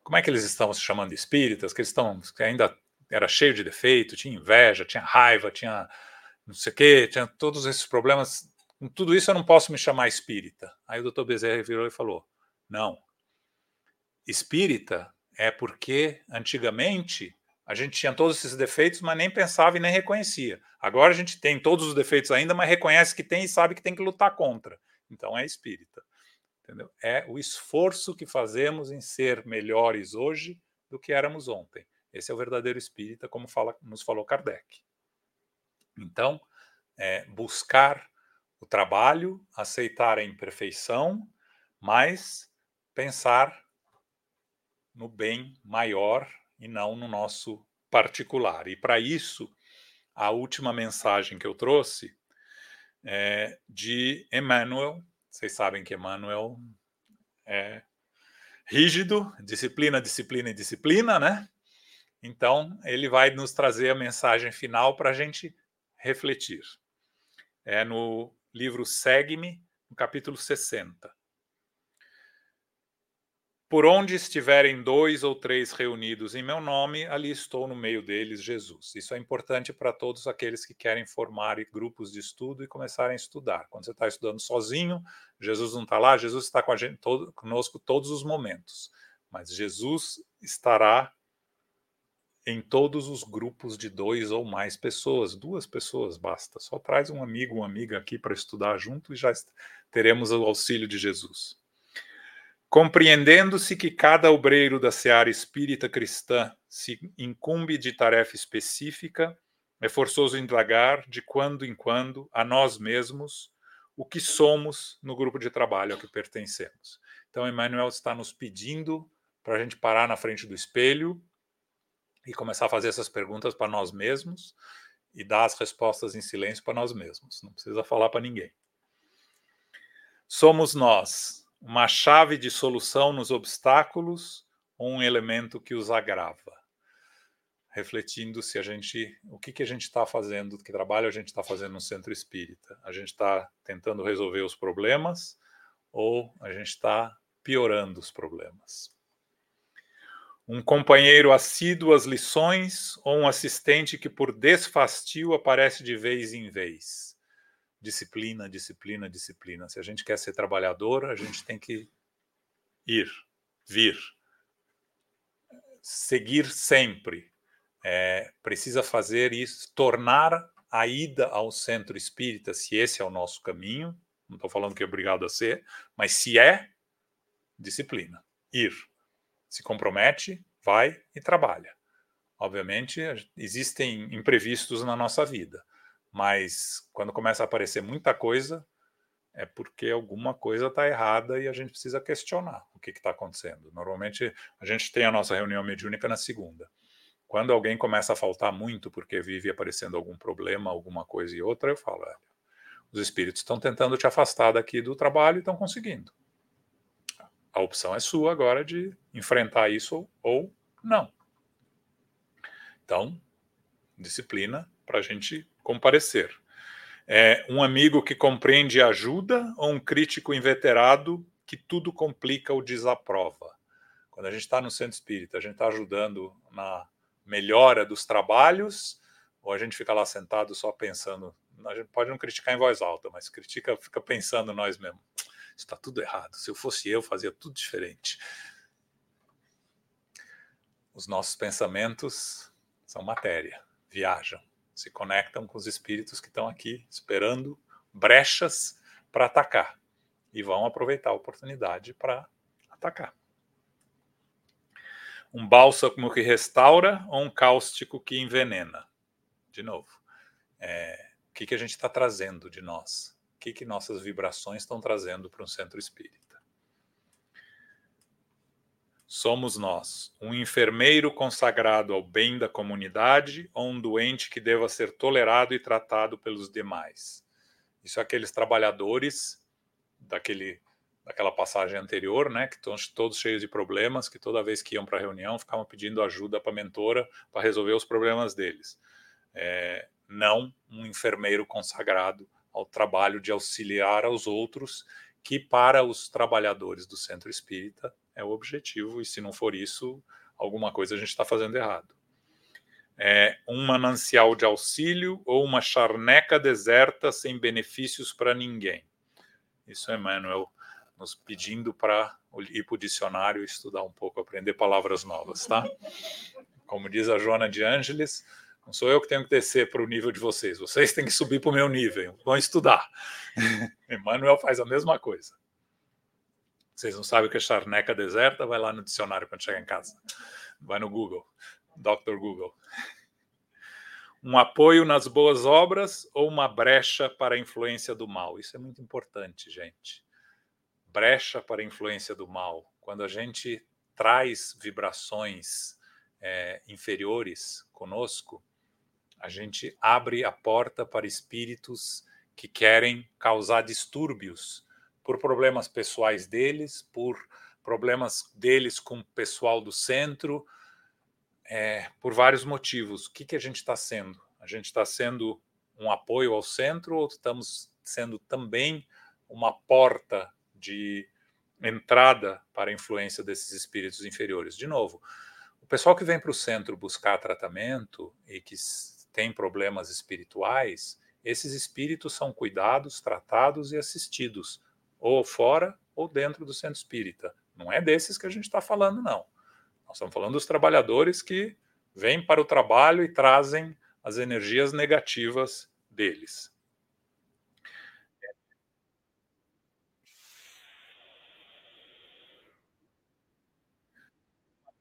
Como é que eles estão se chamando espíritas? Que eles estão que ainda era cheio de defeito, tinha inveja, tinha raiva, tinha não sei o quê, tinha todos esses problemas. Com tudo isso eu não posso me chamar espírita. Aí o Dr. Bezerra virou e falou: não. Espírita é porque antigamente a gente tinha todos esses defeitos, mas nem pensava e nem reconhecia. Agora a gente tem todos os defeitos ainda, mas reconhece que tem e sabe que tem que lutar contra. Então é espírita. Entendeu? É o esforço que fazemos em ser melhores hoje do que éramos ontem. Esse é o verdadeiro espírita, como fala, nos falou Kardec. Então, é buscar o trabalho, aceitar a imperfeição, mas pensar no bem maior e não no nosso particular. E para isso, a última mensagem que eu trouxe é de Emmanuel. Vocês sabem que Emmanuel é rígido, disciplina, disciplina e disciplina, né? Então, ele vai nos trazer a mensagem final para a gente refletir. É no livro Segue-me, no capítulo 60. Por onde estiverem dois ou três reunidos em meu nome, ali estou no meio deles, Jesus. Isso é importante para todos aqueles que querem formar grupos de estudo e começarem a estudar. Quando você está estudando sozinho, Jesus não está lá, Jesus está com a gente, todo, conosco todos os momentos. Mas Jesus estará em todos os grupos de dois ou mais pessoas, duas pessoas basta. Só traz um amigo, uma amiga aqui para estudar junto e já teremos o auxílio de Jesus. Compreendendo-se que cada obreiro da seara espírita cristã se incumbe de tarefa específica, é forçoso indagar, de quando em quando, a nós mesmos, o que somos no grupo de trabalho ao que pertencemos. Então, Emmanuel está nos pedindo para a gente parar na frente do espelho e começar a fazer essas perguntas para nós mesmos e dar as respostas em silêncio para nós mesmos. Não precisa falar para ninguém. Somos nós uma chave de solução nos obstáculos ou um elemento que os agrava. Refletindo se a gente, o que, que a gente está fazendo, que trabalho a gente está fazendo no centro espírita. A gente está tentando resolver os problemas ou a gente está piorando os problemas. Um companheiro assíduo às lições ou um assistente que por desfastio aparece de vez em vez disciplina, disciplina, disciplina. Se a gente quer ser trabalhador, a gente tem que ir, vir, seguir sempre. É, precisa fazer isso, tornar a ida ao centro espírita, se esse é o nosso caminho. Não estou falando que é obrigado a ser, mas se é, disciplina, ir. Se compromete, vai e trabalha. Obviamente, existem imprevistos na nossa vida mas quando começa a aparecer muita coisa, é porque alguma coisa está errada e a gente precisa questionar o que está acontecendo. Normalmente a gente tem a nossa reunião mediúnica na segunda. Quando alguém começa a faltar muito porque vive aparecendo algum problema, alguma coisa e outra, eu falo: olha, os espíritos estão tentando te afastar daqui do trabalho e estão conseguindo. A opção é sua agora de enfrentar isso ou não. Então, disciplina para a gente comparecer. É um amigo que compreende e ajuda ou um crítico inveterado que tudo complica ou desaprova? Quando a gente está no centro espírita, a gente está ajudando na melhora dos trabalhos ou a gente fica lá sentado só pensando? A gente pode não criticar em voz alta, mas critica, fica pensando nós mesmos. Está tudo errado. Se eu fosse eu, fazia tudo diferente. os nossos pensamentos são matéria, viajam, se conectam com os espíritos que estão aqui esperando brechas para atacar e vão aproveitar a oportunidade para atacar. Um bálsamo que restaura ou um cáustico que envenena? De novo, é, o que, que a gente está trazendo de nós? O que, que nossas vibrações estão trazendo para um centro espírita? Somos nós, um enfermeiro consagrado ao bem da comunidade ou um doente que deva ser tolerado e tratado pelos demais? Isso é aqueles trabalhadores daquele daquela passagem anterior, né, que estão todos cheios de problemas, que toda vez que iam para a reunião ficavam pedindo ajuda para a mentora para resolver os problemas deles. É, não um enfermeiro consagrado ao trabalho de auxiliar aos outros, que para os trabalhadores do centro espírita é o objetivo, e se não for isso, alguma coisa a gente está fazendo errado. É um manancial de auxílio ou uma charneca deserta sem benefícios para ninguém. Isso é Emmanuel nos pedindo para ir para o dicionário estudar um pouco, aprender palavras novas, tá? Como diz a Joana de Ângeles, não sou eu que tenho que descer para o nível de vocês, vocês têm que subir para o meu nível, vão estudar. Emmanuel faz a mesma coisa. Vocês não sabem o que é charneca deserta? Vai lá no dicionário quando chegar em casa. Vai no Google, Dr. Google. Um apoio nas boas obras ou uma brecha para a influência do mal? Isso é muito importante, gente. Brecha para a influência do mal. Quando a gente traz vibrações é, inferiores conosco, a gente abre a porta para espíritos que querem causar distúrbios por problemas pessoais deles, por problemas deles com o pessoal do centro, é, por vários motivos. O que, que a gente está sendo? A gente está sendo um apoio ao centro ou estamos sendo também uma porta de entrada para a influência desses espíritos inferiores? De novo, o pessoal que vem para o centro buscar tratamento e que tem problemas espirituais, esses espíritos são cuidados, tratados e assistidos ou fora ou dentro do centro espírita. Não é desses que a gente está falando, não. Nós estamos falando dos trabalhadores que vêm para o trabalho e trazem as energias negativas deles.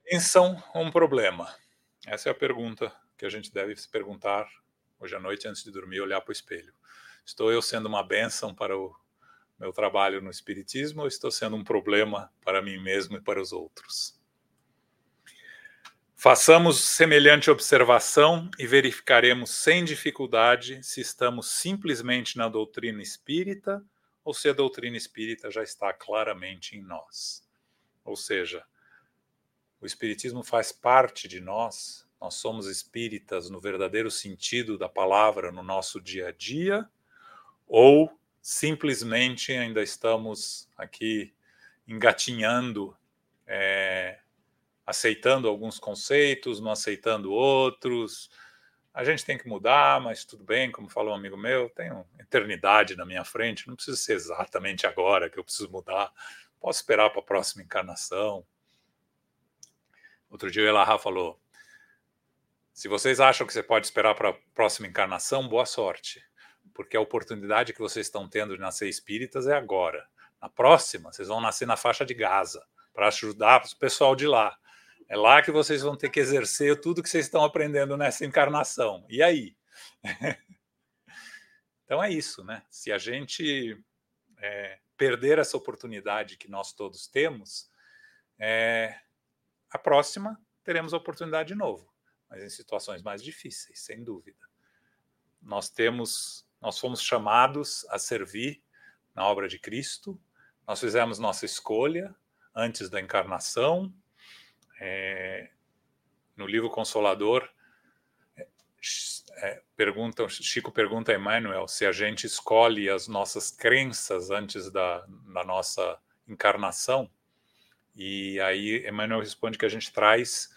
Pensam um problema? Essa é a pergunta que a gente deve se perguntar hoje à noite antes de dormir, olhar para o espelho. Estou eu sendo uma bênção para o meu trabalho no Espiritismo ou estou sendo um problema para mim mesmo e para os outros? Façamos semelhante observação e verificaremos sem dificuldade se estamos simplesmente na doutrina espírita ou se a doutrina espírita já está claramente em nós. Ou seja, o Espiritismo faz parte de nós, nós somos espíritas no verdadeiro sentido da palavra no nosso dia a dia, ou simplesmente ainda estamos aqui engatinhando, é, aceitando alguns conceitos, não aceitando outros. A gente tem que mudar, mas tudo bem, como falou um amigo meu, tenho eternidade na minha frente, não precisa ser exatamente agora que eu preciso mudar, posso esperar para a próxima encarnação. Outro dia o Elahá falou: se vocês acham que você pode esperar para a próxima encarnação, boa sorte porque a oportunidade que vocês estão tendo de nascer espíritas é agora. Na próxima, vocês vão nascer na faixa de Gaza, para ajudar o pessoal de lá. É lá que vocês vão ter que exercer tudo que vocês estão aprendendo nessa encarnação. E aí? então é isso, né? Se a gente é, perder essa oportunidade que nós todos temos, é, a próxima teremos a oportunidade de novo, mas em situações mais difíceis, sem dúvida. Nós temos nós fomos chamados a servir na obra de Cristo, nós fizemos nossa escolha antes da encarnação. É, no livro Consolador, é, Chico pergunta a Emmanuel se a gente escolhe as nossas crenças antes da, da nossa encarnação. E aí Emmanuel responde que a gente traz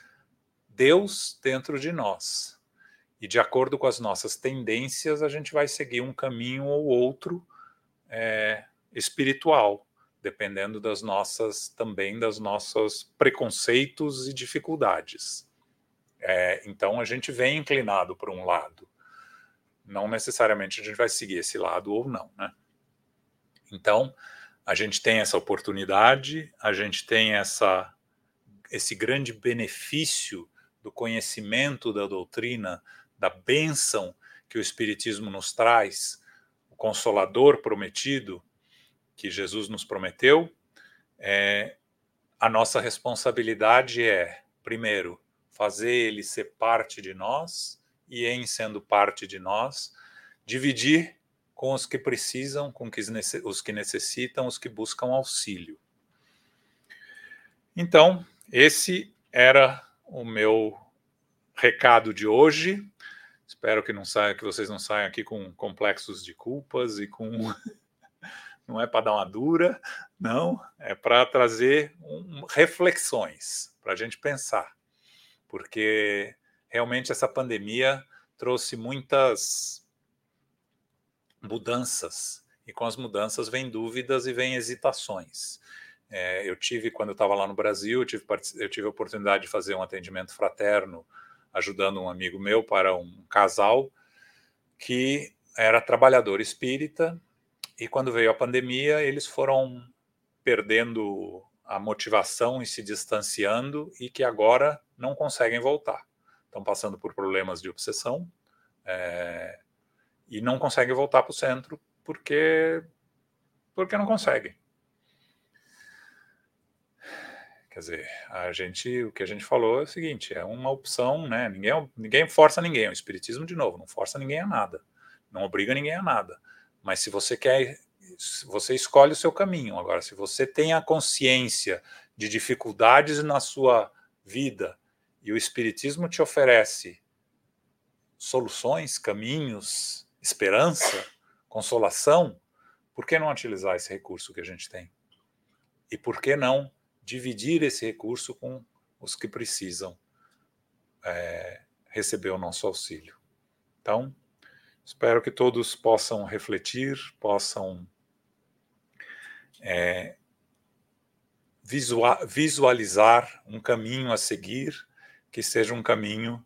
Deus dentro de nós. E de acordo com as nossas tendências, a gente vai seguir um caminho ou outro é, espiritual, dependendo das nossas também das nossas preconceitos e dificuldades. É, então a gente vem inclinado para um lado. Não necessariamente a gente vai seguir esse lado ou não, né? Então a gente tem essa oportunidade, a gente tem essa esse grande benefício do conhecimento da doutrina, da bênção que o Espiritismo nos traz, o consolador prometido que Jesus nos prometeu, é, a nossa responsabilidade é, primeiro, fazer ele ser parte de nós e, em sendo parte de nós, dividir com os que precisam, com os que necessitam, os que buscam auxílio. Então, esse era o meu recado de hoje. Espero que não saia, que vocês não saiam aqui com complexos de culpas e com não é para dar uma dura, não, é para trazer um, reflexões, para a gente pensar, porque realmente essa pandemia trouxe muitas mudanças, e com as mudanças vem dúvidas e vem hesitações. É, eu tive, quando eu estava lá no Brasil, eu tive, eu tive a oportunidade de fazer um atendimento fraterno, ajudando um amigo meu para um casal que era trabalhador espírita e quando veio a pandemia, eles foram perdendo a motivação e se distanciando e que agora não conseguem voltar. Estão passando por problemas de obsessão é, e não conseguem voltar para o centro porque porque não conseguem. Quer dizer, a gente, o que a gente falou é o seguinte: é uma opção, né? Ninguém, ninguém força ninguém. O espiritismo, de novo, não força ninguém a nada, não obriga ninguém a nada. Mas se você quer, você escolhe o seu caminho. Agora, se você tem a consciência de dificuldades na sua vida e o Espiritismo te oferece soluções, caminhos, esperança, consolação, por que não utilizar esse recurso que a gente tem? E por que não dividir esse recurso com os que precisam é, receber o nosso auxílio? Então, Espero que todos possam refletir, possam é, visualizar um caminho a seguir que seja um caminho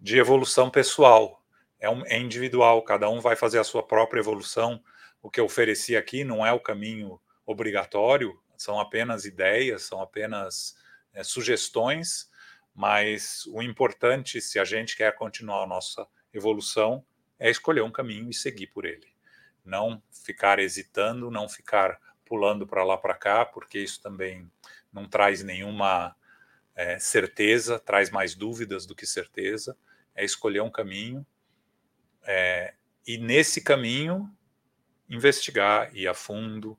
de evolução pessoal. É, um, é individual, cada um vai fazer a sua própria evolução. O que eu ofereci aqui não é o caminho obrigatório, são apenas ideias, são apenas é, sugestões, mas o importante, se a gente quer continuar a nossa evolução, é escolher um caminho e seguir por ele. Não ficar hesitando, não ficar pulando para lá para cá, porque isso também não traz nenhuma é, certeza, traz mais dúvidas do que certeza. É escolher um caminho é, e, nesse caminho, investigar, ir a fundo,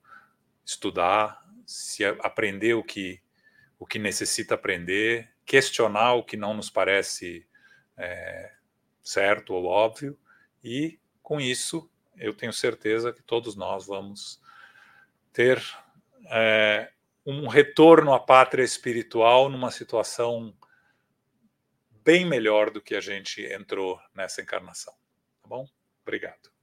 estudar, se aprender o que, o que necessita aprender, questionar o que não nos parece é, certo ou óbvio e com isso, eu tenho certeza que todos nós vamos ter é, um retorno à pátria espiritual numa situação bem melhor do que a gente entrou nessa encarnação. Tá bom? Obrigado.